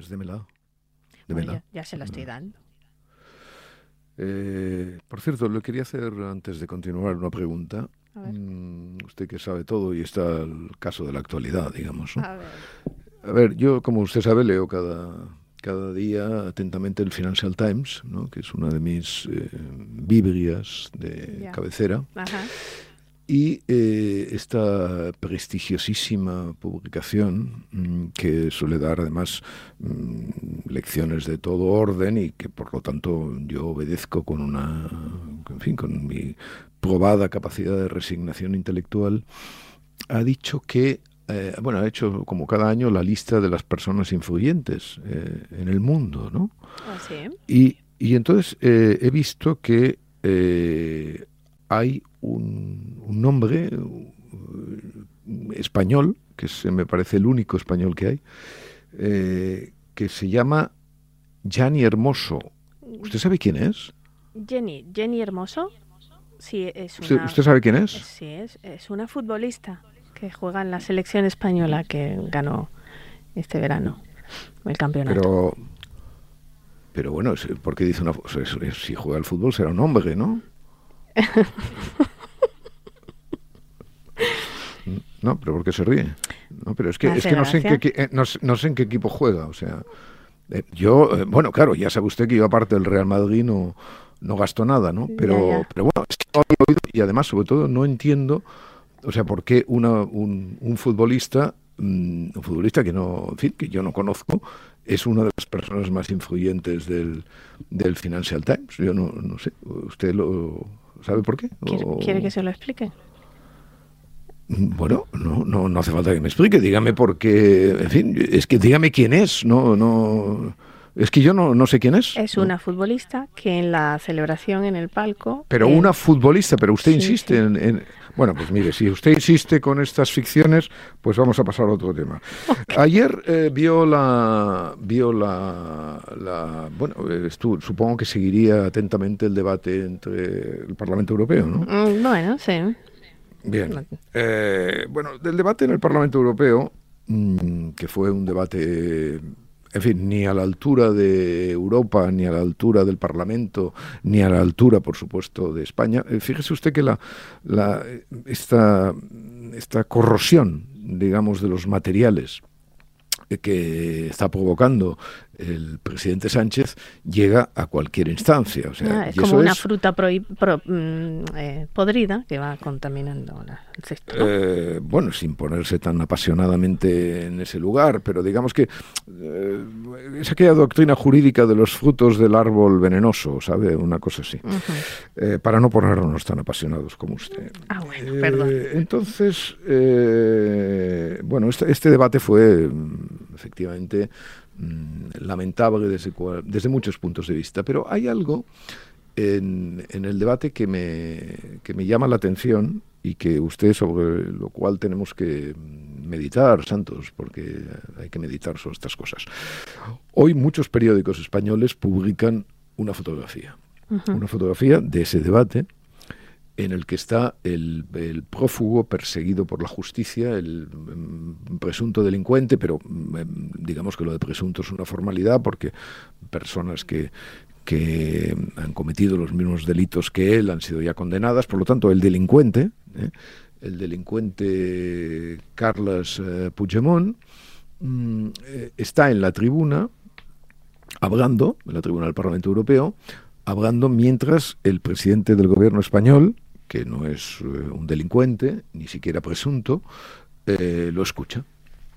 Pues démela. démela. ya, se la estoy dando. Eh, por cierto, le quería hacer antes de continuar una pregunta. Mm, usted que sabe todo y está el caso de la actualidad, digamos. A, ver. yo, como usted sabe, leo cada, cada día atentamente el Financial Times, ¿no? que es una de mis eh, biblias de cabecera. Ajá. Y eh, esta prestigiosísima publicación, mm, que suele dar además mm, lecciones de todo orden y que por lo tanto yo obedezco con una, en fin, con mi probada capacidad de resignación intelectual, ha dicho que eh, bueno, ha hecho como cada año la lista de las personas influyentes eh, en el mundo, ¿no? ¿Ah, sí? y, y, entonces he visto que hay un, nombre español, que se me parece el único español que hay, eh, que se llama Gianni Hermoso. ¿Usted sabe quién es? Jenny, Jenny Hermoso. Sí, es una, ¿Usted, sabe quién es? Sí, es, es una futbolista que juega en la selección española que ganó este verano el campeonato. Pero, pero bueno, porque dice una, si juega al fútbol será un hombre, ¿no? No, pero ¿por qué se ríe? No, pero es que, es que no, sé en qué, eh, no, sé en qué equipo juega. O sea, eh, yo, eh, bueno, claro, ya sabe usted que yo aparte del Real Madrid no, no gasto nada, ¿no? Pero, pero bueno, es que no oído y además, sobre todo, no entiendo, o sea, por qué una, un, un futbolista, mm, un futbolista que no, en fin, que yo no conozco, es una de las personas más influyentes del, del Financial Times. Yo no, no sé, ¿usted lo sabe por qué? ¿Quiere que se lo explique? Bueno, no, no, no hace falta que me explique. Dígame por qué. En fin, es que dígame quién es. No, no. Es que yo no, no sé quién es. Es una futbolista que en la celebración en el palco. Pero una futbolista, pero usted insiste En, Bueno, pues mire, si usted insiste con estas ficciones, pues vamos a pasar a otro tema. Ayer eh, vio la. Vio la. la bueno, supongo que seguiría atentamente el debate entre el Parlamento Europeo, ¿no? Mm, bueno, sí. Bien. Eh, bueno, del debate en el Parlamento Europeo, mm, que fue un debate, en fin, ni a la altura de Europa, ni a la altura del Parlamento, ni a la altura, por supuesto, de España. Eh, fíjese usted que la, la, esta, esta corrosión, digamos, de los materiales que está provocando el presidente Sánchez llega a cualquier instancia. O sea, ah, es como una fruta mm, eh, podrida que va contaminando el cesto. Eh, bueno, sin ponerse tan apasionadamente en ese lugar, pero digamos que eh, es aquella doctrina jurídica de los frutos del árbol venenoso, ¿sabe? Una cosa así. para no ponernos tan apasionados como usted. Ah, bueno, perdón. Entonces, bueno, este, este debate fue mm, efectivamente Mm, lamentable desde, desde muchos puntos de vista, pero hay algo en, en, el debate que me, que me llama la atención y que usted sobre lo cual tenemos que meditar, Santos, porque hay que meditar sobre estas cosas. Hoy muchos periódicos españoles publican una fotografía, una fotografía de ese debate en el que está el, prófugo perseguido por la justicia, el mm, presunto delincuente, pero mm, digamos que lo de presunto es una formalidad porque personas que, que han cometido los mismos delitos que él han sido ya condenadas, por lo tanto el delincuente, ¿eh? el delincuente Carlos eh, Puigdemont, mm, eh, está en la tribuna hablando, en la tribuna del Parlamento Europeo, hablando mientras el presidente del gobierno español, que no es eh, un delincuente, ni siquiera presunto, eh, lo escucha.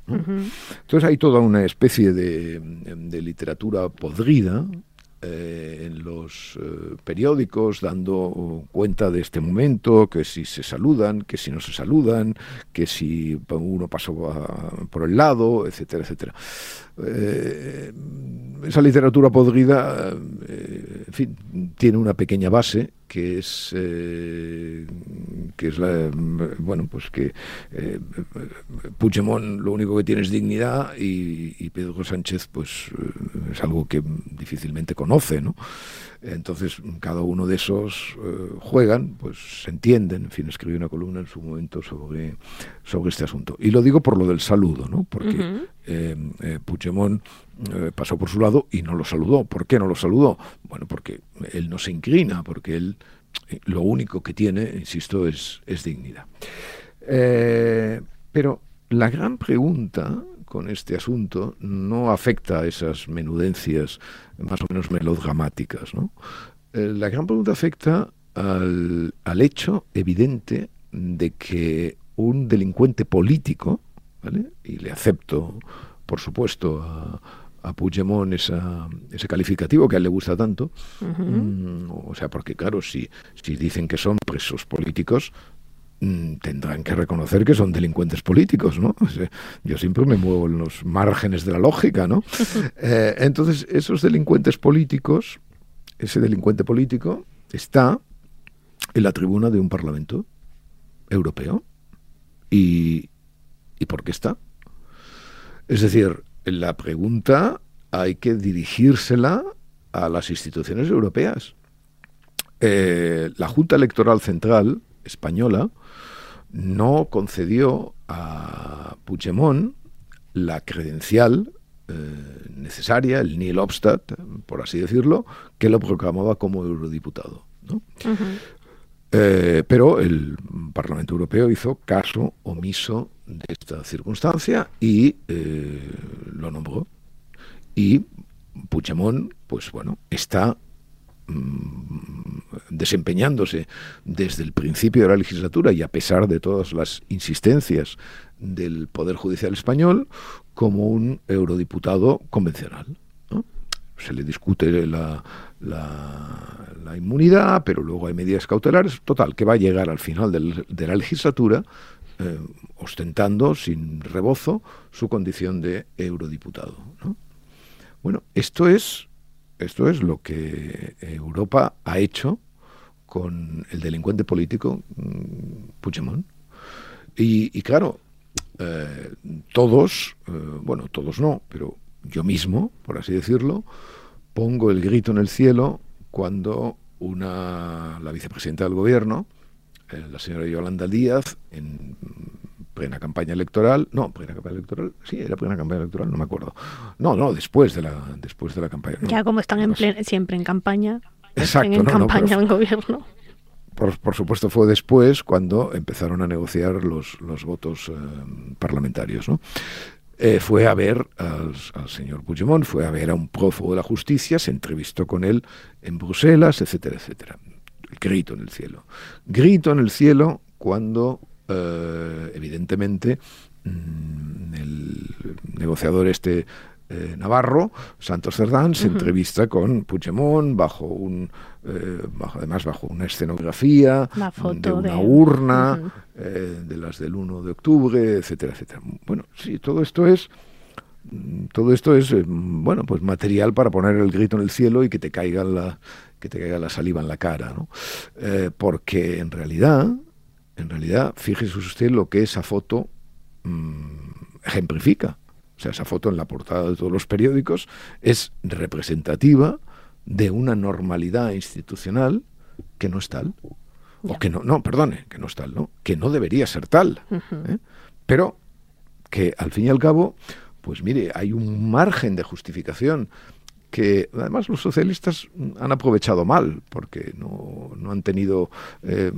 Entonces hay toda una especie de, literatura podrida eh, en los periódicos dando cuenta de este momento, que si se saludan, que si no se saludan, que si uno pasó por el lado, etcétera, etcétera. Esa literatura podrida, en fin, tiene una pequeña base que es que es la bueno pues que Puigdemont lo único que tiene es dignidad y, y Pedro Sánchez pues es algo que difícilmente conoce ¿no? Entonces, cada uno de esos eh, juegan, pues se entienden. En fin, escribí una columna en su momento sobre, sobre este asunto. Y lo digo por lo del saludo, ¿no? Porque eh, eh, Puigdemont pasó por su lado y no lo saludó. ¿Por qué no lo saludó? Bueno, porque él no se inclina, porque él lo único que tiene, insisto, es, dignidad. pero la gran pregunta con este asunto no afecta a esas menudencias más o menos melodramáticas. ¿no? Eh, la gran pregunta afecta al, al, hecho evidente de que un delincuente político, ¿vale? y le acepto, por supuesto, a, a Puigdemont esa, ese calificativo que a él le gusta tanto, mm, o sea, porque claro, si, si dicen que son presos políticos, Mm, tendrán que reconocer que son delincuentes políticos, ¿no? yo siempre me muevo en los márgenes de la lógica, ¿no? Eh, entonces, esos delincuentes políticos, ese delincuente político está en la tribuna de un parlamento europeo. ¿Y, ¿y por qué está? Es decir, la pregunta hay que dirigírsela a las instituciones europeas. Eh, la Junta Electoral Central española no concedió a Puigdemont la credencial eh, necesaria, el nil obstat, por así decirlo, que lo proclamaba como eurodiputado. Eh, pero el Parlamento Europeo hizo caso omiso de esta circunstancia y eh, lo nombró. Y Puigdemont, pues bueno, está Mm, desempeñándose desde el principio de la legislatura y a pesar de todas las insistencias del Poder Judicial español como un eurodiputado convencional. Se le discute la, la, inmunidad, pero luego hay medidas cautelares. Total, que va a llegar al final de la legislatura eh, ostentando sin rebozo su condición de eurodiputado. Bueno, esto es esto es lo que Europa ha hecho con el delincuente político mm, Puigdemont. Y, claro, eh, todos, eh, bueno, todos no, pero yo mismo, por así decirlo, pongo el grito en el cielo cuando una, la vicepresidenta del gobierno, la señora Yolanda Díaz, en plena campaña electoral, no, plena campaña electoral, sí, era plena campaña electoral, no me acuerdo. No, no, después de la, después de la campaña. ya como están en siempre en campaña, Exacto, en campaña en gobierno. Por, supuesto fue después cuando empezaron a negociar los, los votos eh, parlamentarios, ¿no? Eh, fue a ver al, al, señor Puigdemont, fue a ver a un prófugo de la justicia, se entrevistó con él en Bruselas, etcétera, etcétera. Grito en el cielo. Grito en el cielo cuando eh, evidentemente, mm, el negociador este eh, Navarro, Santos Cerdán, se entrevista con Puigdemont bajo un, eh, bajo, además bajo una escenografía de una urna, de las del 1 de octubre, etcétera, etcétera. Bueno, sí, todo esto es mm, todo esto es bueno pues material para poner el grito en el cielo y que te caiga la que te caiga la saliva en la cara, ¿no? porque en realidad en realidad, fíjese usted lo que esa foto mm, ejemplifica. O sea, esa foto en la portada de todos los periódicos es representativa de una normalidad institucional que no es tal. O que no, no, perdone, que no es tal, ¿no? Que no debería ser tal. ¿eh? Pero que al fin y al cabo, pues mire, hay un margen de justificación que además los socialistas han aprovechado mal, porque no, no han tenido eh,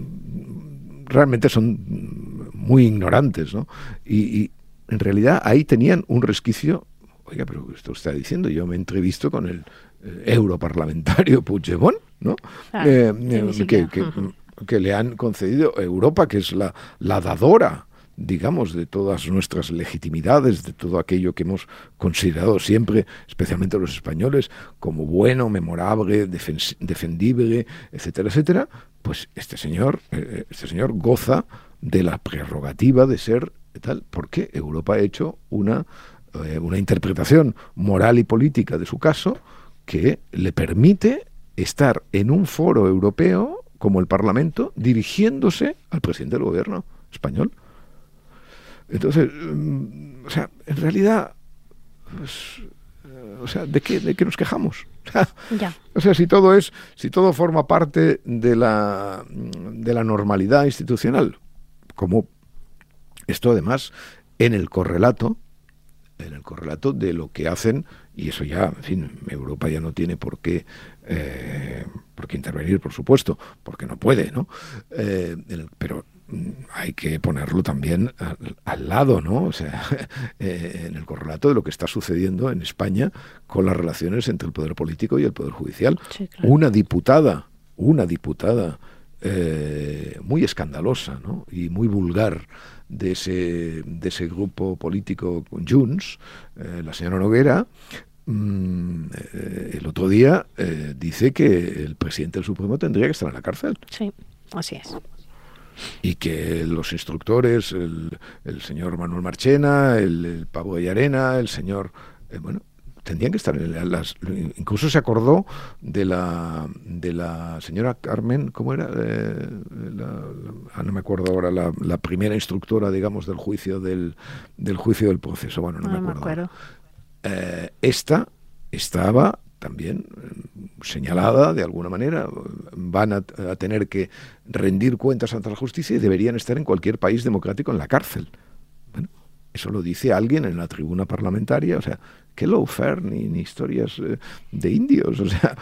realmente son muy ignorantes, ¿no? Y, en realidad ahí tenían un resquicio. Oiga, pero esto está diciendo, yo me entrevisto con el eh, europarlamentario Puigdemont, ¿no? Eh, eh, que, que, le han concedido Europa, que es la, la dadora digamos, de todas nuestras legitimidades, de todo aquello que hemos considerado siempre, especialmente los españoles, como bueno, memorable, defendible, etcétera, etcétera, pues este señor, eh, este señor goza de la prerrogativa de ser tal, porque Europa ha hecho una, eh, una interpretación moral y política de su caso que le permite estar en un foro europeo como el Parlamento dirigiéndose al presidente del gobierno español. Entonces, mm, o sea, en realidad, pues, eh, o sea, ¿de qué, ¿de qué nos quejamos? O sea, si todo es, si todo forma parte de la, de la normalidad institucional, como esto además en el correlato, en el correlato de lo que hacen, y eso ya, en fin, Europa ya no tiene por qué, eh, por qué intervenir, por supuesto, porque no puede, ¿no? Eh, pero hay que ponerlo también al, lado, ¿no? O sea, eh, en el correlato de lo que está sucediendo en España con las relaciones entre el poder político y el poder judicial. Una diputada, una diputada muy escandalosa, ¿no? Y muy vulgar de ese, de ese grupo político Junts, eh, la señora Noguera, mm, eh, el otro día eh, dice que el presidente del Supremo tendría que estar en la cárcel. Sí, así es. Y que los instructores, el, el señor Manuel Marchena, el, el Pablo de Arena, el señor... bueno, tendrían que estar en las, incluso se acordó de la de la señora Carmen cómo era eh, ah, no me acuerdo ahora la, primera instructora digamos del juicio del, del juicio del proceso. Bueno no, me acuerdo, eh, esta estaba también eh, señalada de alguna manera, van a, a, tener que rendir cuentas ante la justicia y deberían estar en cualquier país democrático en la cárcel. Bueno, eso lo dice alguien en la tribuna parlamentaria, o sea, qué lawfare ni, historias eh, de indios. O sea,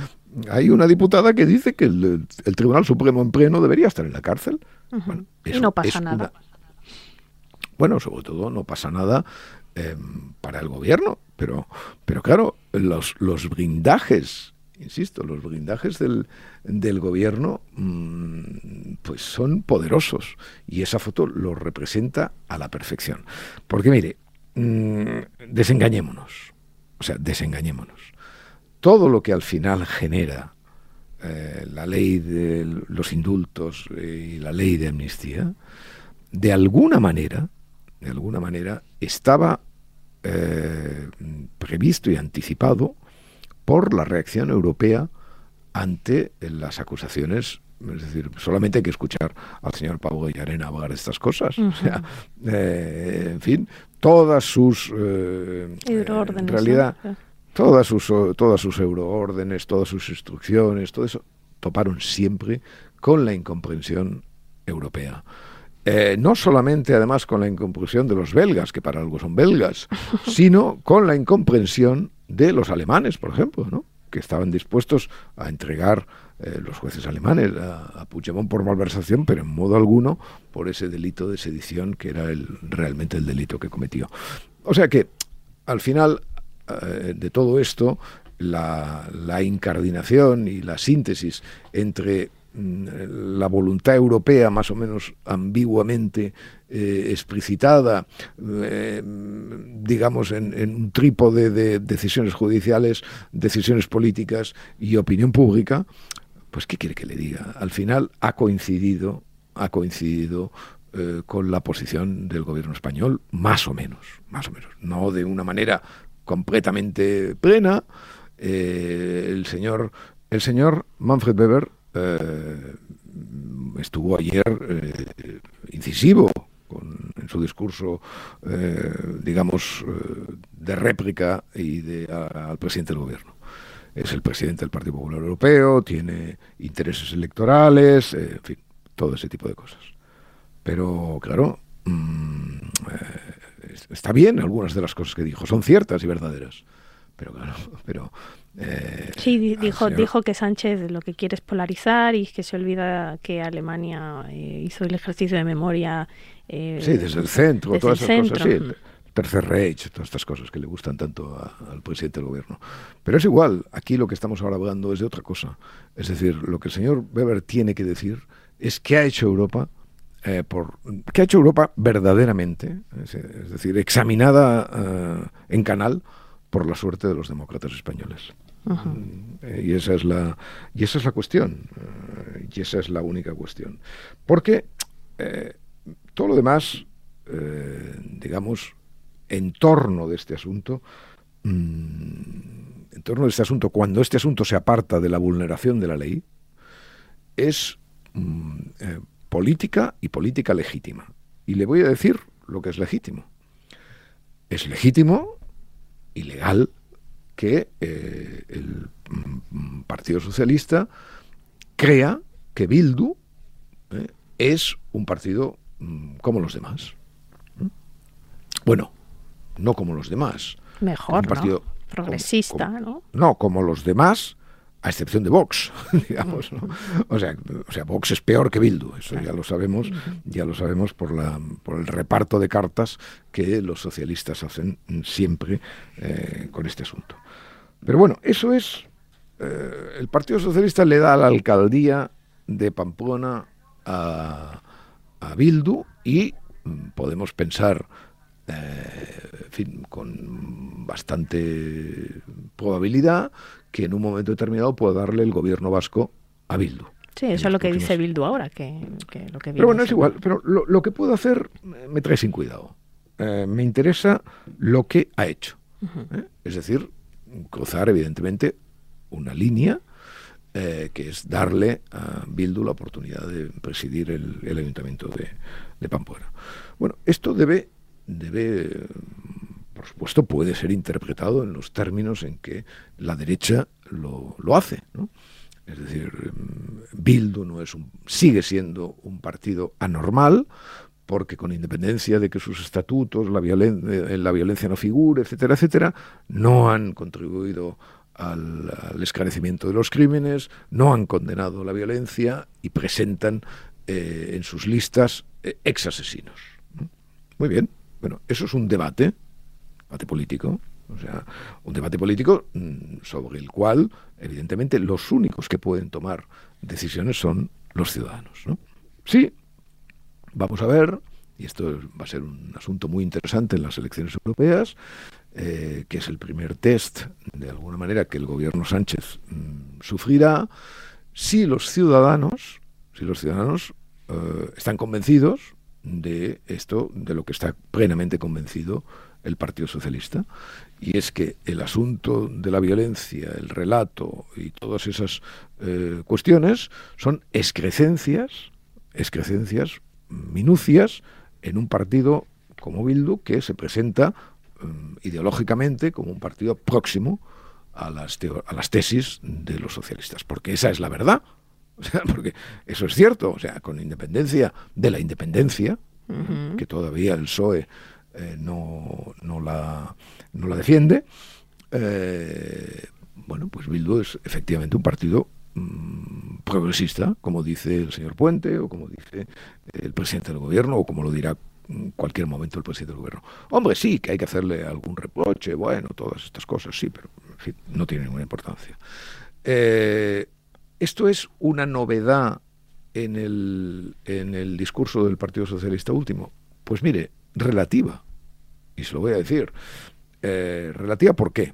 hay una diputada que dice que el, Tribunal Supremo en pleno debería estar en la cárcel. y no pasa nada. Bueno, sobre todo no pasa nada em, para el gobierno, pero, pero claro, los, los blindajes, insisto, los blindajes del, del gobierno mm, pues son poderosos y esa foto lo representa a la perfección. Porque mire, mm, desengañémonos. O sea, desengañémonos. Todo lo que al final genera eh, la ley de los indultos y la ley de amnistía, de alguna manera, de alguna manera, estaba eh, previsto y anticipado por la reacción europea ante las acusaciones es decir, solamente hay que escuchar al señor Pablo Arena hablar de estas cosas. O sea, eh, en fin, todas sus... Eh, en realidad, todas sus, todas sus euroórdenes, todas sus instrucciones, todo eso, toparon siempre con la incomprensión europea. Eh, no solamente además con la incomprensión de los belgas, que para algo son belgas, sino con la incomprensión de los alemanes, por ejemplo, ¿no? que estaban dispuestos a entregar eh, los jueces alemanes a, a, Puigdemont por malversación, pero en modo alguno por ese delito de sedición que era el, realmente el delito que cometió. O sea que, al final eh, de todo esto, la, la incardinación y la síntesis entre la voluntad europea más o menos ambiguamente eh, explicitada, eh, digamos, en, un trípode de decisiones judiciales, decisiones políticas y opinión pública, pues ¿qué quiere que le diga? Al final ha coincidido, ha coincidido eh, con la posición del gobierno español, más o menos, más o menos, no de una manera completamente plena. el señor, el señor Manfred Weber eh, estuvo ayer eh, incisivo en su discurso, eh, digamos, de réplica y de, al presidente del gobierno. Es el presidente del Partido Popular Europeo, tiene intereses electorales, en fin, todo ese tipo de cosas. Pero, claro, mm, está bien algunas de las cosas que dijo, son ciertas y verdaderas. Pero, claro, pero eh, sí, dijo, dijo que Sánchez lo que quiere es polarizar y que se olvida que Alemania eh, hizo el ejercicio de memoria. Eh, sí, desde el centro, todas esas cosas. Sí, el Tercer Reich, todas estas cosas que le gustan tanto al presidente del gobierno. Pero es igual, aquí lo que estamos ahora hablando es de otra cosa. Es decir, lo que el señor Weber tiene que decir es qué ha hecho Europa eh, por que ha hecho Europa verdaderamente, es, decir, examinada en canal por la suerte de los demócratas españoles. Y esa es la y esa es la cuestión y esa es la única cuestión porque todo lo demás digamos en torno de este asunto mm, en torno de este asunto cuando este asunto se aparta de la vulneración de la ley es mm, eh, política y política legítima. Y le voy a decir lo que es legítimo. Es legítimo y legal que eh, el mm, Partido Socialista crea que Bildu eh, es un partido mm, como los demás. Bueno, no como los demás. Mejor, partido Progresista, ¿no? No, como los demás, a excepción de Vox, digamos, ¿no? O sea, o sea, Vox es peor que Bildu, eso ya lo sabemos, ya lo sabemos por la por el reparto de cartas que los socialistas hacen siempre eh, con este asunto. Pero bueno, eso es eh, el Partido Socialista le da a la alcaldía de Pamplona a, a Bildu y mm, podemos pensar eh, en fin, con bastante probabilidad que en un momento determinado pueda darle el gobierno vasco a Bildu. Sí, eso es lo que dice Bildu ahora, que, lo que Pero bueno, es igual, pero lo, que puedo hacer me trae sin cuidado. Eh, me interesa lo que ha hecho. ¿eh? Es decir, cruzar evidentemente una línea que es darle a Bildu la oportunidad de presidir el, ayuntamiento de, de Pamplona. Bueno, esto debe debe, por supuesto, puede ser interpretado en los términos en que la derecha lo, lo hace. ¿no? Es decir, Bildu no es un, sigue siendo un partido anormal, porque con independencia de que sus estatutos, la, eh, la violencia no figure, etcétera, etcétera, no han contribuido al, esclarecimiento de los crímenes, no han condenado la violencia y presentan eh, en sus listas eh, ex asesinos. Muy bien, bueno, eso es un debate, debate político, o sea, un debate político mm, sobre el cual, evidentemente, los únicos que pueden tomar decisiones son los ciudadanos. ¿no? Sí, vamos a ver, y esto va a ser un asunto muy interesante en las elecciones europeas, eh, que es el primer test, de alguna manera, que el gobierno Sánchez mm, sufrirá, si los ciudadanos, si los ciudadanos eh, están convencidos de esto, de lo que está plenamente convencido el Partido Socialista, y es que el asunto de la violencia, el relato y todas esas eh, cuestiones son excrecencias, excrecencias, minucias en un partido como Bildu que se presenta mm, ideológicamente como un partido próximo a las, a las tesis de los socialistas, porque esa es la verdad. O sea, porque eso es cierto, o sea, con independencia de la independencia, que todavía el PSOE eh, no, no, la, no la defiende, eh, bueno, pues Bildu es efectivamente un partido mm, progresista, como dice el señor Puente, o como dice el presidente del gobierno, o como lo dirá en cualquier momento el presidente del gobierno. Hombre, sí, que hay que hacerle algún reproche, bueno, todas estas cosas, sí, pero en fin, no tiene ninguna importancia. Eh, esto es una novedad en el, en el discurso del Partido Socialista último. Pues mire, relativa. Y se lo voy a decir. Eh, relativa, ¿por qué?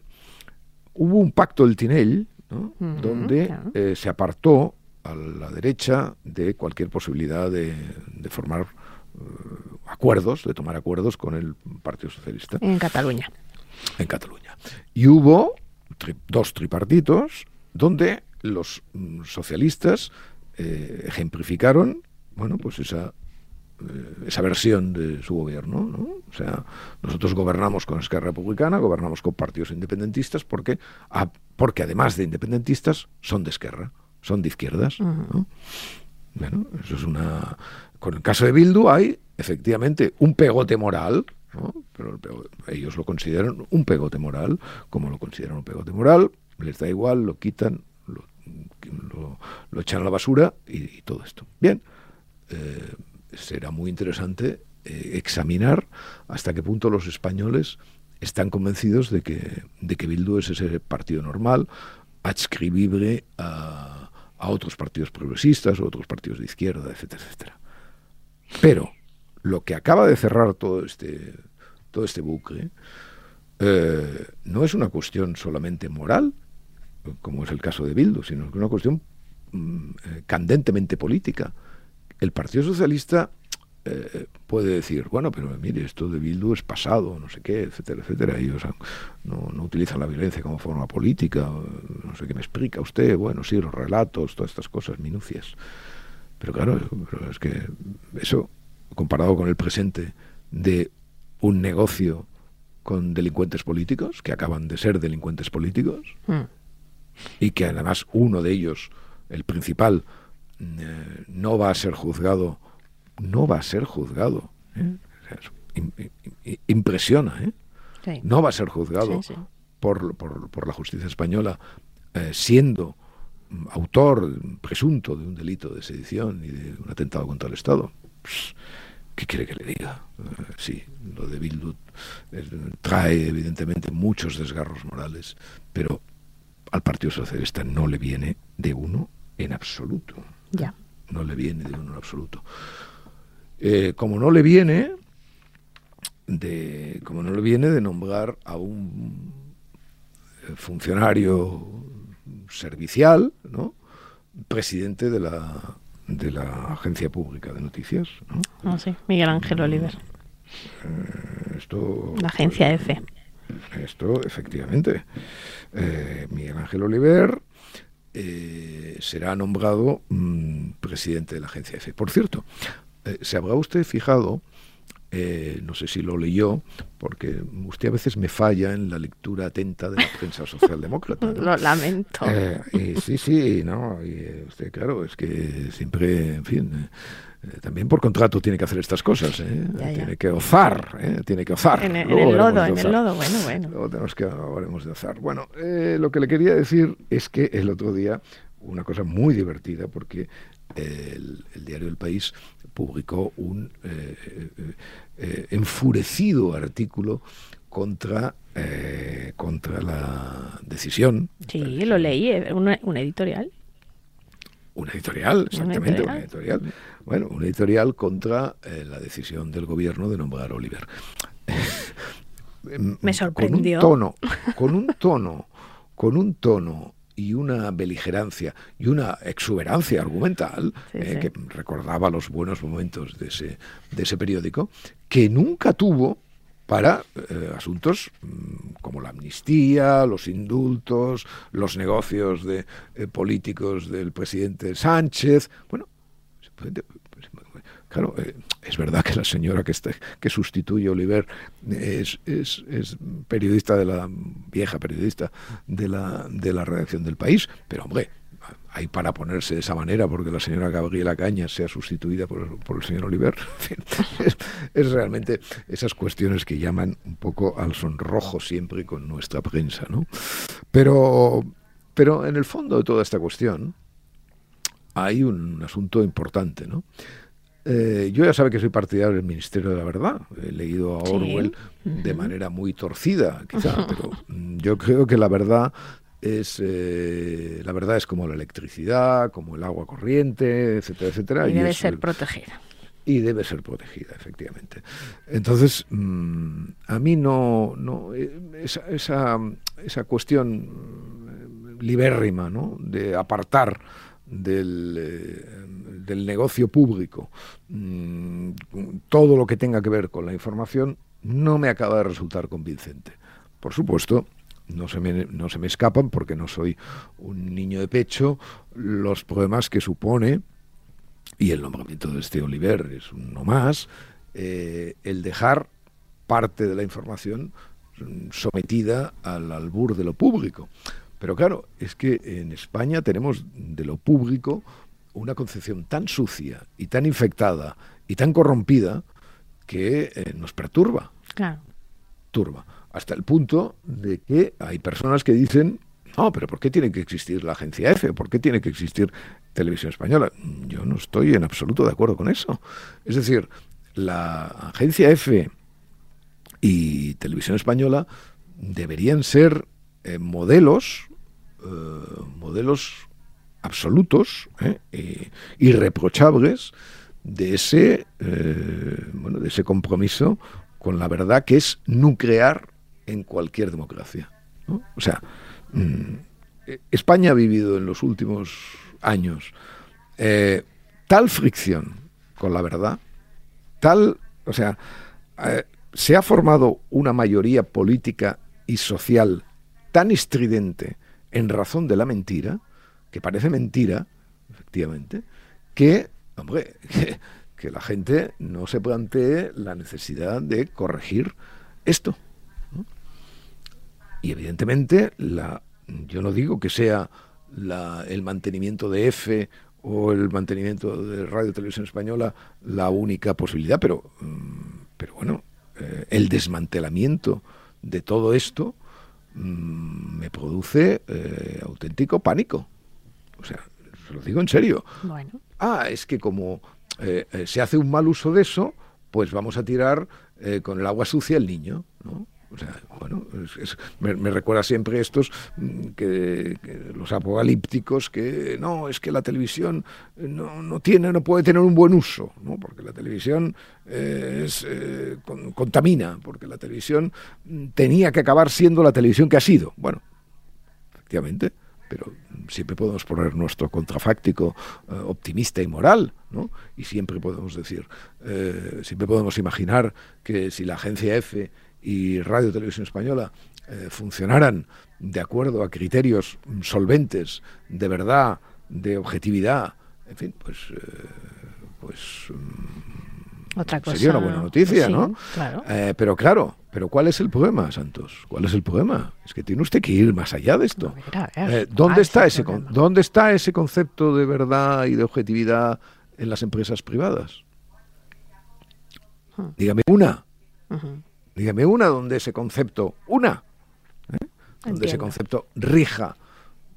Hubo un pacto del Tinel, donde eh, se apartó a la derecha de cualquier posibilidad de, formar eh, acuerdos, de tomar acuerdos con el Partido Socialista. En Cataluña. En Cataluña. Y hubo dos tripartitos donde los mm, socialistas eh, ejemplificaron, bueno, pues esa esa versión de su gobierno. ¿no? O sea, nosotros gobernamos con Esquerra Republicana, gobernamos con partidos independentistas, porque, porque además de independentistas, son de Esquerra, son de izquierdas. Bueno, eso es una... Con el caso de Bildu hay, efectivamente, un pegote moral, pero ellos lo consideran un pegote moral, como lo consideran un pegote moral, les da igual, lo quitan, lo, echan a la basura y, todo esto. Bien, eh, será muy interesante eh, examinar hasta qué punto los españoles están convencidos de que, de que Bildu es ese partido normal, adscribible a, a otros partidos progresistas o otros partidos de izquierda, etcétera, etcétera. Pero lo que acaba de cerrar todo este, todo este bucle eh, no es una cuestión solamente moral, como es el caso de Bildu, sino que es una cuestión mm, eh, candentemente política. El Partido Socialista eh, puede decir, bueno, pero mire, esto de Bildu es pasado, no sé qué, etcétera, etcétera. Ellos no, no, utilizan la violencia como forma política, no sé qué me explica usted, bueno, sí, los relatos, todas estas cosas, minucias. Pero claro, es que eso, comparado con el presente de un negocio con delincuentes políticos, que acaban de ser delincuentes políticos, hmm. y que además uno de ellos, el principal, eh, no va a ser juzgado no va a ser juzgado. ¿eh? impresiona, ¿eh? No va a ser juzgado Por, por, la justicia española eh, siendo autor presunto de un delito de sedición y de un atentado contra el Estado. ¿Qué quiere que le diga? sí, lo de Bildu trae evidentemente muchos desgarros morales, pero al Partido Socialista no le viene de uno en absoluto. Ya. No le viene de uno en absoluto. Eh, como no le viene de como no le viene de nombrar a un eh, funcionario servicial, ¿no? presidente de la de la agencia pública de noticias, ¿no? Ah, sí, Miguel Ángel Oliver. Eh, esto la agencia F. Esto, efectivamente. Miguel Ángel Oliver será nombrado mm, presidente de la agencia F. Por cierto, eh, ¿Se habrá usted fijado, eh, no sé si lo leyó, porque usted a veces me falla en la lectura atenta de la prensa socialdemócrata. Lo lamento. Eh, sí, sí, no, y usted, claro, es que siempre, en fin, también por contrato tiene que hacer estas cosas, tiene que ozar, tiene que ozar. En, el lodo, en el lodo, bueno, bueno. Luego tenemos que, hablaremos de ozar. Bueno, lo que le quería decir es que el otro día, una cosa muy divertida, porque el, diario El País publicó un eh, eh, eh, enfurecido artículo contra, contra la decisión. Sí, lo leí, un editorial. Un editorial, exactamente, ¿Un editorial? Bueno, un editorial contra la decisión del gobierno de nombrar a Oliver. Me sorprendió. Con un tono, con un tono, con un tono y una beligerancia y una exuberancia argumental eh, que recordaba los buenos momentos de ese, de ese periódico, que nunca tuvo para eh, asuntos mm, como la amnistía, los indultos, los negocios de eh, políticos del presidente Sánchez. Bueno, Claro, eh, es verdad que la señora que, está, que sustituye Oliver es, es, periodista de la vieja periodista de la, de la redacción del país, pero hombre, hay para ponerse de esa manera porque la señora Gabriela Caña sea sustituida por, por el señor Oliver. es, es, realmente esas cuestiones que llaman un poco al sonrojo siempre con nuestra prensa, ¿no? Pero, pero en el fondo de toda esta cuestión hay un asunto importante, ¿no? Eh, yo ya sabe que soy partidario del Ministerio de la Verdad. He leído a Orwell de manera muy torcida, quizá, pero yo creo que la verdad es eh, la verdad es como la electricidad, como el agua corriente, etcétera, etcétera. Y, debe ser protegida. Y debe ser protegida, efectivamente. Entonces, mm, a mí no, no eh, esa, esa, esa cuestión libérrima, ¿no? De apartar del del negocio público, mm, todo lo que tenga que ver con la información, no me acaba de resultar convincente. Por supuesto, no se, me, no se me escapan, porque no soy un niño de pecho, los problemas que supone, y el nombramiento de este Oliver es uno más, eh, el dejar parte de la información sometida al albur de lo público. Pero claro, es que en España tenemos de lo público una concepción tan sucia y tan infectada y tan corrompida que eh, nos perturba. Claro. Turba. Hasta el punto de que hay personas que dicen, no, pero ¿por qué tiene que existir la agencia F? ¿Por qué tiene que existir Televisión Española? Yo no estoy en absoluto de acuerdo con eso. Es decir, la agencia F y Televisión Española deberían ser eh, modelos, eh, modelos absolutos, ¿eh? irreprochables, de ese, bueno, de ese compromiso con la verdad que es nuclear en cualquier democracia. O sea, mm, España ha vivido en los últimos años eh, tal fricción con la verdad, tal, o sea, eh, se ha formado una mayoría política y social tan estridente en razón de la mentira, que parece mentira, efectivamente, que, hombre, que, la gente no se plantee la necesidad de corregir esto. Y evidentemente, la, yo no digo que sea el mantenimiento de F o el mantenimiento de Radio Televisión Española la única posibilidad, pero, mm, pero bueno, eh, el desmantelamiento de todo esto mm, me produce eh, auténtico pánico. O sea, se lo digo en serio. Ah, es que como eh, se hace un mal uso de eso, pues vamos a tirar con el agua sucia al niño, ¿no? O sea, bueno, me, recuerda siempre estos mm, que, los apocalípticos que no, es que la televisión no, no, tiene, no puede tener un buen uso, ¿no? porque la televisión eh, eh, contamina, porque la televisión mm, tenía que acabar siendo la televisión que ha sido. Bueno, efectivamente, pero siempre podemos poner nuestro contrafáctico eh, optimista y moral, ¿no? Y siempre podemos decir, siempre podemos imaginar que si la agencia F y Radio Televisión Española eh, funcionaran de acuerdo a criterios solventes, de verdad, de objetividad, en fin, pues, eh, pues mm, Otra cosa, sería una buena noticia, ¿no? Eh, pero claro, pero ¿cuál es el problema, Santos? ¿Cuál es el problema? Es que tiene usted que ir más allá de esto. ¿dónde, está ese ¿Dónde está ese concepto de verdad y de objetividad en las empresas privadas? Dígame una. Dígame una donde ese concepto, una, ¿eh? donde ese concepto rija.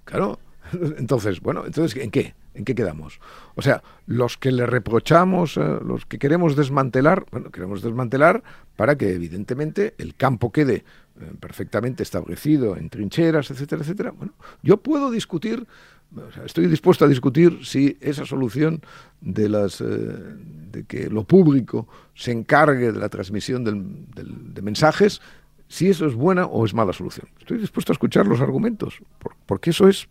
Claro, entonces, bueno, entonces, ¿en qué? ¿En qué quedamos? O sea, los que le reprochamos, eh, los que queremos desmantelar, bueno, queremos desmantelar para que evidentemente el campo quede perfectamente establecido en trincheras, etcétera, etcétera. Bueno, yo puedo discutir estoy dispuesto a discutir si esa solución de, las, eh, de que lo público se encargue de la transmisión de mensajes, si eso es buena o es mala solución. Estoy dispuesto a escuchar los argumentos, porque eso es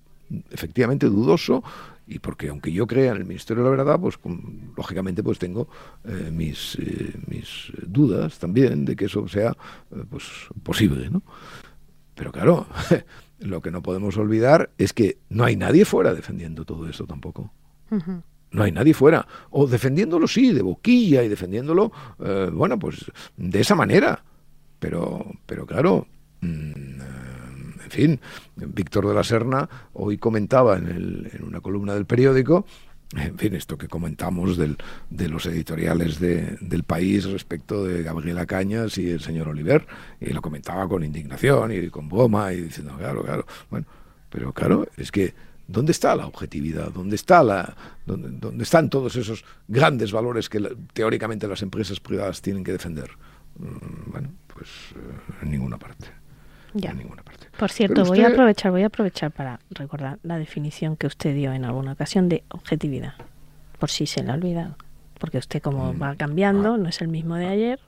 efectivamente dudoso y porque aunque yo crea en el Ministerio de la Verdad, pues lógicamente pues tengo eh, mis, eh, mis dudas también de que eso sea pues posible, ¿no? Pero claro, lo que no podemos olvidar es que no hay nadie fuera defendiendo todo eso tampoco. No hay nadie fuera. O defendiéndolo, sí, de boquilla y defendiéndolo, eh, bueno, pues de esa manera. Pero, pero claro, mm, en fin, Víctor de la Serna hoy comentaba en, el, en una columna del periódico en fin, esto que comentamos del, de los editoriales de, del país respecto de Gabriela Cañas y el señor Oliver, y lo comentaba con indignación y con broma y diciendo, claro, claro, bueno, pero claro, es que ¿dónde está la objetividad? ¿Dónde, está la, dónde, dónde están todos esos grandes valores que teóricamente las empresas privadas tienen que defender? Mm, bueno, pues eh, en ninguna parte. En ninguna parte. Por cierto, voy a aprovechar, voy a aprovechar para recordar la definición que usted dio en alguna ocasión de objetividad, por si se le ha olvidado, porque usted como mm. va cambiando, ah. no es el mismo de ayer.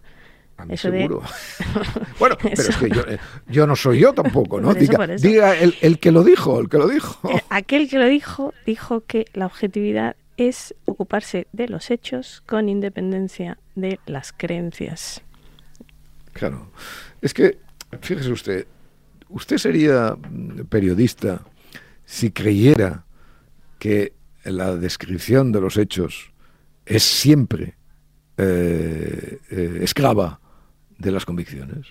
eso seguro. bueno, pero es que eh, yo, no soy yo tampoco, ¿no? diga, el, que lo dijo, el que lo dijo. Eh, aquel que lo dijo, dijo que la objetividad es ocuparse de los hechos con independencia de las creencias. Claro. Es que, fíjese usted, ¿Usted sería periodista si creyera que la descripción de los hechos es siempre eh, eh, esclava de las convicciones?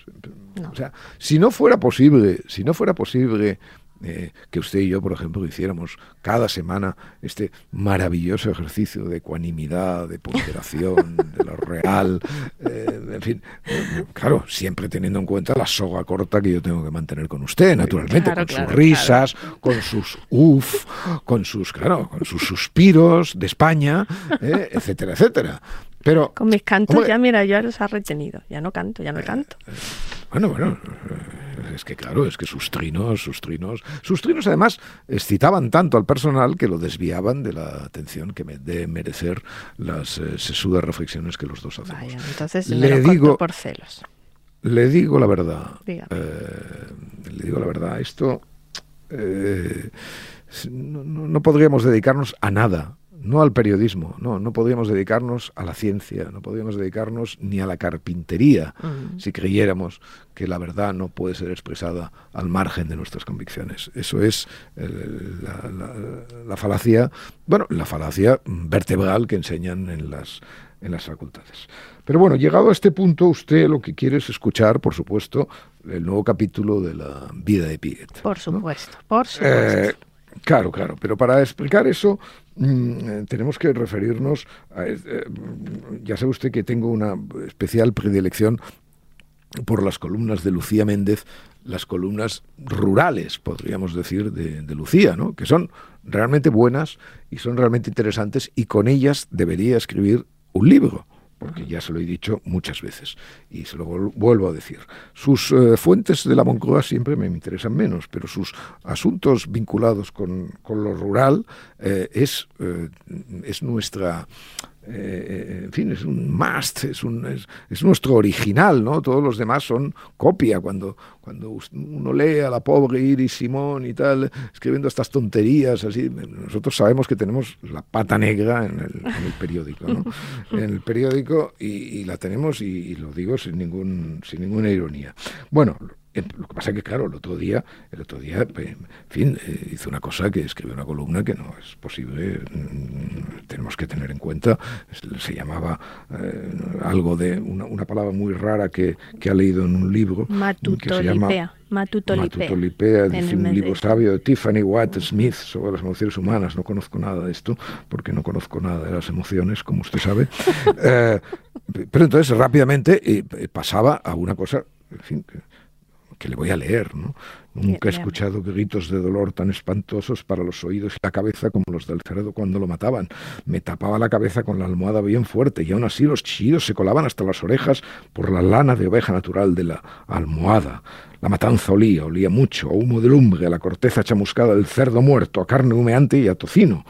O sea, si no fuera posible, si no fuera posible eh, que usted y yo, por ejemplo, hiciéramos cada semana este maravilloso ejercicio de ecuanimidad, de ponderación, de lo real, eh, en fin, claro, siempre teniendo en cuenta la soga corta que yo tengo que mantener con usted, naturalmente, con sus risas, con sus uff, con sus, claro, con sus suspiros de España, eh, etcétera, etcétera. Pero, Con mis cantos ya, mira, ya los ha retenido. Ya no canto, ya no canto. Bueno, bueno, es que claro, es que sus trinos, sus trinos, sus trinos además excitaban tanto al personal que lo desviaban de la atención que me, de merecer las eh, sesudas reflexiones que los dos hacemos. Vaya, entonces le digo por celos. Le digo la verdad. Eh, le digo la verdad. Esto eh, no, no podríamos dedicarnos a nada no al periodismo, no, no podríamos dedicarnos a la ciencia, no podríamos dedicarnos ni a la carpintería si creyéramos que la verdad no puede ser expresada al margen de nuestras convicciones. Eso es la, falacia, bueno, la falacia vertebral que enseñan en las, en las facultades. Pero bueno, llegado a este punto, usted lo que quiere es escuchar, por supuesto, el nuevo capítulo de la vida de Piaget. Por supuesto, por supuesto. Eh, claro, claro, pero para explicar eso Mm, eh, tenemos que referirnos a... Eh, ya sabe usted que tengo una especial predilección por las columnas de Lucía Méndez, las columnas rurales, podríamos decir, de, de, Lucía, ¿no? que son realmente buenas y son realmente interesantes y con ellas debería escribir un libro porque ya se lo he dicho muchas veces y se lo vuelvo a decir. Sus eh, fuentes de la Moncloa siempre me interesan menos, pero sus asuntos vinculados con, lo rural eh, es, eh, es nuestra eh, en fin, es un must, es, un, es, nuestro original, ¿no? Todos los demás son copia. Cuando, cuando uno lee a la pobre Iris Simón y tal, escribiendo estas tonterías, así, nosotros sabemos que tenemos la pata negra en el, periódico, ¿no? En el periódico y, la tenemos, y, y, lo digo sin, ningún, sin ninguna ironía. Bueno, lo que pasa es que, claro, el otro día, el otro día, pues, en fin, eh, hizo una cosa que escribió una columna que no es posible, mm, tenemos que tener en cuenta, se llamaba eh, algo de una, palabra muy rara que, ha leído en un libro. Que se llama Matutolipea. es un libro sabio de Tiffany Watt Smith sobre las emociones humanas. No conozco nada de esto, porque no conozco nada de las emociones, como usted sabe. Eh, pero entonces rápidamente pasaba a una cosa, en fin, que le voy a leer, ¿no? Nunca he escuchado gritos de dolor tan espantosos para los oídos y la cabeza como los del cerdo cuando lo mataban. Me tapaba la cabeza con la almohada bien fuerte y aún así los chillos se colaban hasta las orejas por la lana de oveja natural de la almohada. La matanza olía, olía mucho, a humo de lumbre, a la corteza chamuscada del cerdo muerto, a carne humeante y a tocino.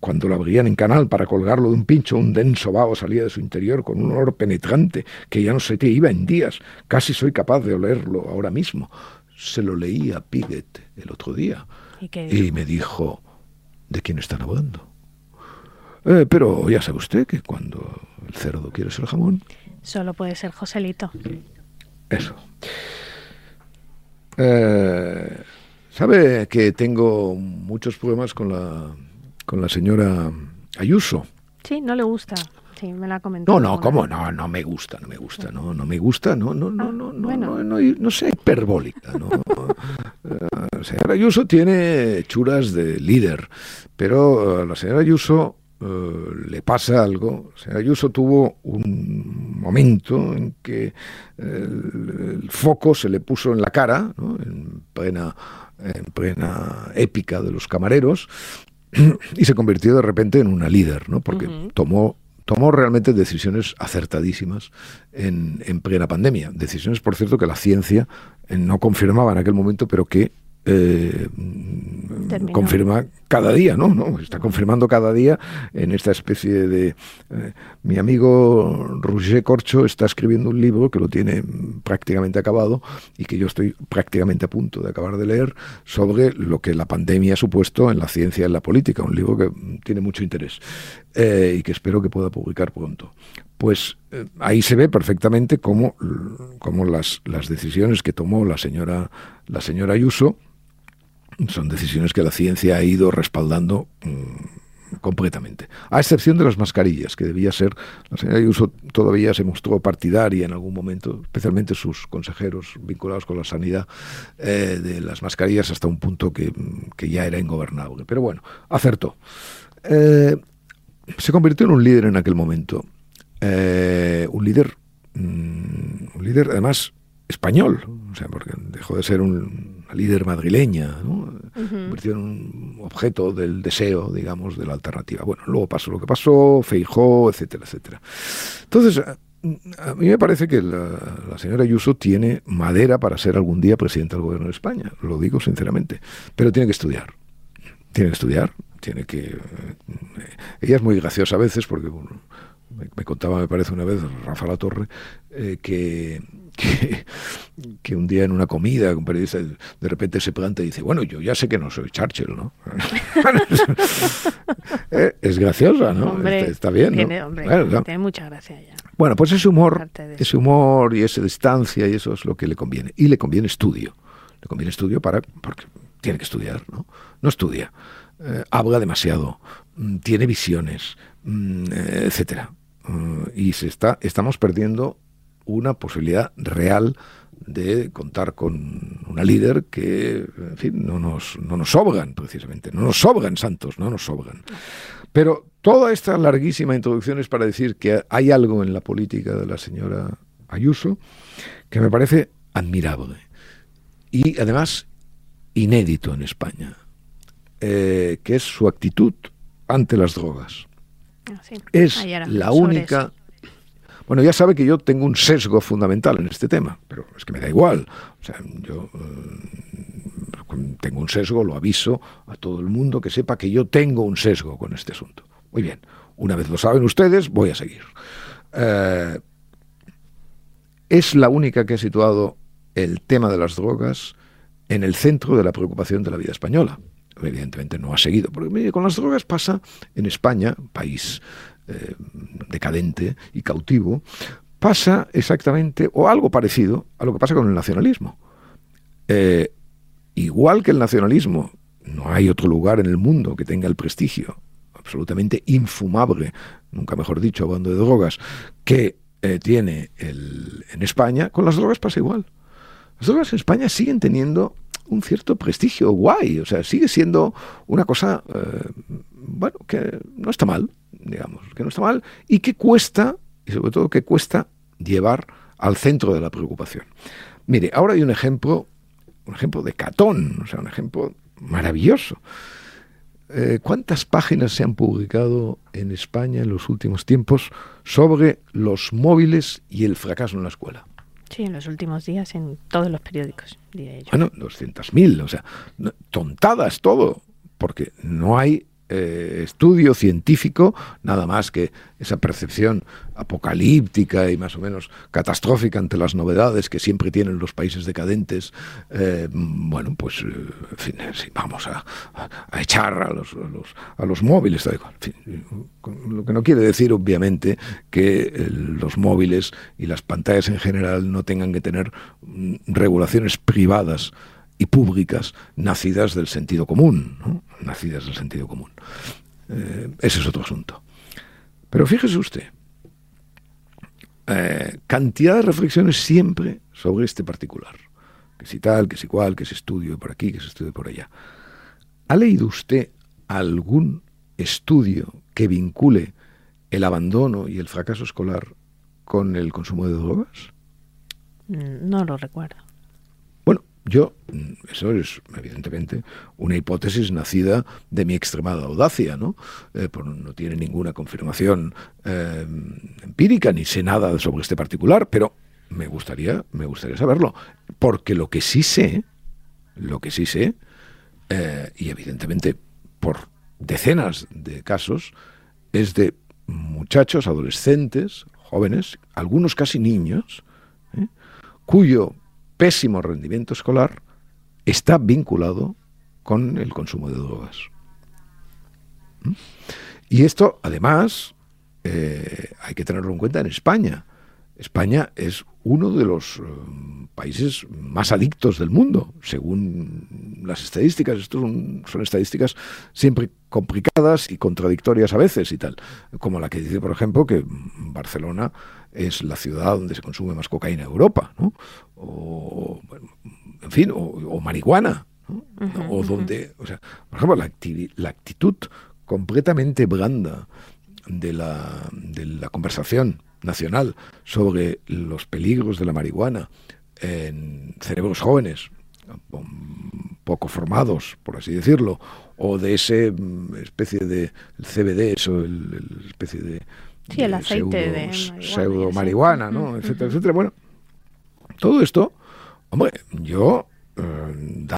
Cuando lo abrían en canal para colgarlo de un pincho, un denso vaho salía de su interior con un olor penetrante que ya no se te iba en días. Casi soy capaz de olerlo ahora mismo. Se lo leí a Piget el otro día y, me dijo, ¿de quién están hablando? Eh, pero ya sabe usted que cuando el cerdo quiere ser jamón... Solo puede ser Joselito. Eso. Eh, ¿Sabe que tengo muchos problemas con la con la señora Ayuso. Sí, no le gusta. Sí, me la ha comentado. No, no, ¿cómo? No, no me gusta, no me gusta, no, no me gusta, no, no, no, ah, no, no, no, no, no, sea hiperbólica, no. la señora Ayuso tiene churas de líder, pero a la señora Ayuso eh, le pasa algo. La señora Ayuso tuvo un momento en que el, foco se le puso en la cara, ¿no? en plena en plena épica de los camareros, y se convirtió de repente en una líder, ¿no? Porque tomó tomó realmente decisiones acertadísimas en, en plena pandemia. Decisiones, por cierto, que la ciencia eh, no confirmaba en aquel momento, pero que confirma cada día, ¿no? ¿no? Está confirmando cada día en esta especie de... Eh, mi amigo Roger Corcho está escribiendo un libro que lo tiene prácticamente acabado y que yo estoy prácticamente a punto de acabar de leer sobre lo que la pandemia ha supuesto en la ciencia y en la política, un libro que tiene mucho interés eh, y que espero que pueda publicar pronto pues eh, ahí se ve perfectamente cómo, cómo las, las, decisiones que tomó la señora, la señora Ayuso son decisiones que la ciencia ha ido respaldando mm, completamente, a excepción de las mascarillas, que debía ser, la señora Ayuso todavía se mostró partidaria en algún momento, especialmente sus consejeros vinculados con la sanidad, eh, de las mascarillas hasta un punto que, ya era ingobernable. Pero bueno, acertó. Eh, se convirtió en un líder en aquel momento, eh, un líder, mm, un líder además español, o sea, porque dejó de ser un, líder madrileña, ¿no? convirtió en un objeto del deseo, digamos, de la alternativa. Bueno, luego pasó lo que pasó, Feijó, etcétera, etcétera. Entonces, a mí me parece que la, señora Ayuso tiene madera para ser algún día presidenta del gobierno de España, lo digo sinceramente, pero tiene que estudiar, tiene que estudiar, tiene que... Eh, ella es muy graciosa a veces porque me, contaba, me parece una vez, Rafa La Torre, eh, que, que, un día en una comida un periodista de repente se planta y dice, bueno, yo ya sé que no soy Churchill, ¿no? Eh, es graciosa, ¿no? está, bien, tiene, tiene mucha gracia ya. Bueno, pues ese humor, ese humor y esa distancia y eso es lo que le conviene. Y le conviene estudio. Le conviene estudio para, porque tiene que estudiar, ¿no? No estudia. Eh, habla demasiado, mm, tiene visiones, mm, etcétera. Mm, y se está, estamos perdiendo una posibilidad real de contar con una líder que, en fin, no nos, no nos sobran, precisamente. No nos sobran, santos, no nos sobran. Pero toda esta larguísima introducción es para decir que hay algo en la política de la señora Ayuso que me parece admirable y además inédito en España, eh, que es su actitud ante las drogas. Ah, es la única bueno, ya sabe que yo tengo un sesgo fundamental en este tema, pero es que me da igual. O sea, yo eh, tengo un sesgo, lo aviso a todo el mundo que sepa que yo tengo un sesgo con este asunto. Muy bien, una vez lo saben ustedes, voy a seguir. Eh, es la única que ha situado el tema de las drogas en el centro de la preocupación de la vida española. Evidentemente no ha seguido, porque con las drogas pasa en España, país eh, decadente y cautivo, pasa exactamente o algo parecido a lo que pasa con el nacionalismo. Eh, igual que el nacionalismo, no hay otro lugar en el mundo que tenga el prestigio absolutamente infumable, nunca mejor dicho, hablando de drogas, que eh, tiene el, en España, con las drogas pasa igual. Las drogas en España siguen teniendo un cierto prestigio guay, o sea, sigue siendo una cosa, bueno, que no está mal digamos, que no está mal y que cuesta, y sobre todo que cuesta llevar al centro de la preocupación. Mire, ahora hay un ejemplo, un ejemplo de Catón, o sea, un ejemplo maravilloso. Eh, ¿Cuántas páginas se han publicado en España en los últimos tiempos sobre los móviles y el fracaso en la escuela? Sí, en los últimos días en todos los periódicos, diría yo. Bueno, 200.000, o sea, tontadas todo, porque no hay eh, estudio científico, nada más que esa percepción apocalíptica y más o menos catastrófica ante las novedades que siempre tienen los países decadentes, eh, bueno, pues, eh, en fin, vamos a, echar a los, a los, móviles, lo que no quiere decir, obviamente, que los móviles y las pantallas en general no tengan que tener mm, regulaciones privadas y públicas nacidas del sentido común, nacidas del sentido común. Eh, ese es otro asunto. Pero fíjese usted, eh, cantidad de reflexiones siempre sobre este particular. Que si tal, que si cual, que se estudie por aquí, que se estudie por allá. ¿Ha leído usted algún estudio que vincule el abandono y el fracaso escolar con el consumo de drogas? Mm, no lo recuerdo. Yo, eso es evidentemente una hipótesis nacida de mi extremada audacia, ¿no? Eh, no tiene ninguna confirmación eh, empírica ni sé nada sobre este particular, pero me gustaría, me gustaría saberlo, porque lo que sí sé, lo que sí sé, eh, y evidentemente por decenas de casos, es de muchachos, adolescentes, jóvenes, algunos casi niños, cuyo pésimo rendimiento escolar está vinculado con el consumo de drogas. ¿Mm? Y esto, además, eh, hay que tenerlo en cuenta en España. España es uno de los eh, países más adictos del mundo, según las estadísticas. Estas son, son, estadísticas siempre complicadas y contradictorias a veces y tal, como la que dice, por ejemplo, que Barcelona es la ciudad donde se consume más cocaína en Europa, ¿no? O, en fin, o, marihuana, o donde, o sea, por ejemplo, la, la actitud completamente blanda de la, de la conversación nacional sobre los peligros de la marihuana en cerebros jóvenes, poco formados, por así decirlo, o de ese mm, especie de CBD, eso, el, especie de, sí, el aceite pseudo, de marihuana, ¿no? etcétera, etcétera. Bueno, todo esto, hombre, yo, eh,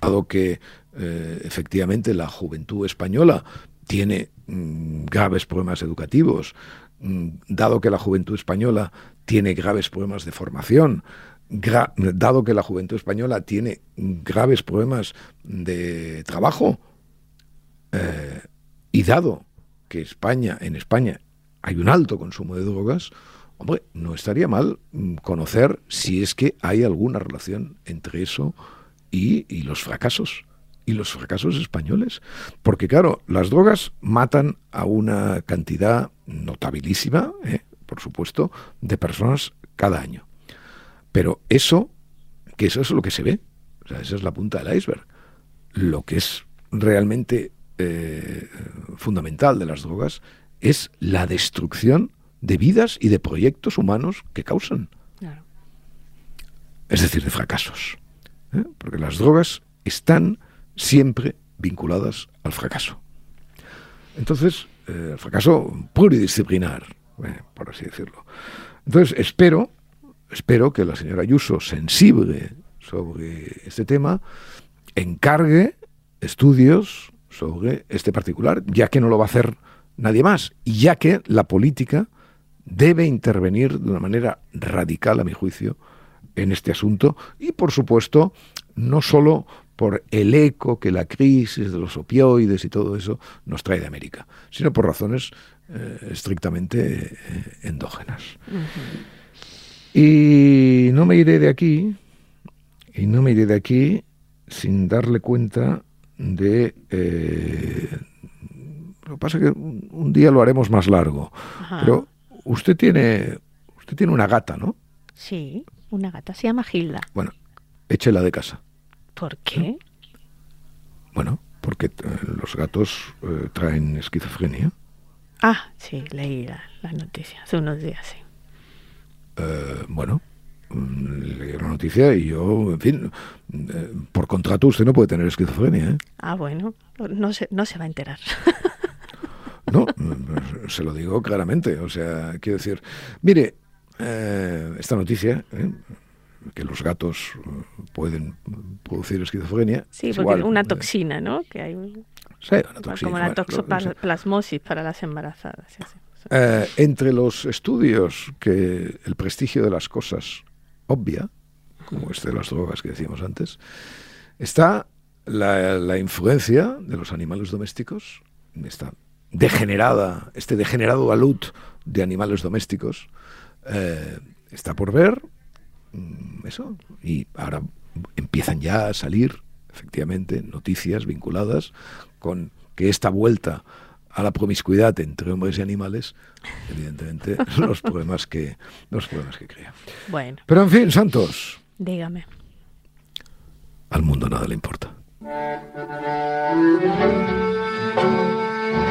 dado que eh, efectivamente la juventud española tiene mm, graves problemas educativos, mm, dado que la juventud española tiene graves problemas de formación, dado que la juventud española tiene graves problemas de trabajo, eh, y dado que España, en España hay un alto consumo de drogas, hombre, no estaría mal mm, conocer si es que hay alguna relación entre eso y, los fracasos y los fracasos españoles. Porque claro, las drogas matan a una cantidad notabilísima, ¿eh? por supuesto, de personas cada año. Pero eso, que eso es lo que se ve, esa es la punta del iceberg. Lo que es realmente eh, fundamental de las drogas es la destrucción de vidas y de proyectos humanos que causan. Es decir, de fracasos. ¿eh? Porque las drogas están siempre vinculadas al fracaso. Entonces, eh, el fracaso pluridisciplinar, por así decirlo. Entonces, espero espero que la señora Ayuso, sensible sobre este tema, encargue estudios sobre este particular, ya que no lo va a hacer nadie más, ya que la política debe intervenir de una manera radical, a mi juicio, en este asunto, y por supuesto, no solo por el eco que la crisis de los opioides y todo eso nos trae de América, sino por razones eh, estrictamente eh, endógenas. Y no me iré de aquí, y no me iré de aquí sin darle cuenta de... Eh, lo que pasa es que un día lo haremos más largo. Pero usted tiene, usted tiene una gata, ¿no? Sí, una gata. Se llama Gilda. Bueno, échela de casa. ¿Por qué? Bueno, porque eh, los gatos eh, traen esquizofrenia. Ah, sí, leí la, la noticia hace unos días, sí. Eh, bueno, mm, leí la noticia y yo, en fin, eh, por contrato usted no puede tener esquizofrenia. ¿eh? Ah, bueno, no se, no se va a enterar. No, se lo digo claramente. O sea, quiero decir, mire, esta noticia, que los gatos pueden producir esquizofrenia. Sí, porque una toxina, ¿no? Que hay sí, una toxina. Como la toxoplasmosis para las embarazadas. Sí, eh, entre los estudios que el prestigio de las cosas obvia, como este de las drogas que decíamos antes, está la, influencia de los animales domésticos, esta degenerada, este degenerado alud de animales domésticos, eh, está por ver, mm, eso, y ahora empiezan ya a salir, efectivamente, noticias vinculadas con que esta vuelta a la promiscuidad entre hombres y animales, evidentemente, los problemas que, los problemas que crea. Bueno. Pero en fin, Santos. Dígame. Al mundo nada le importa.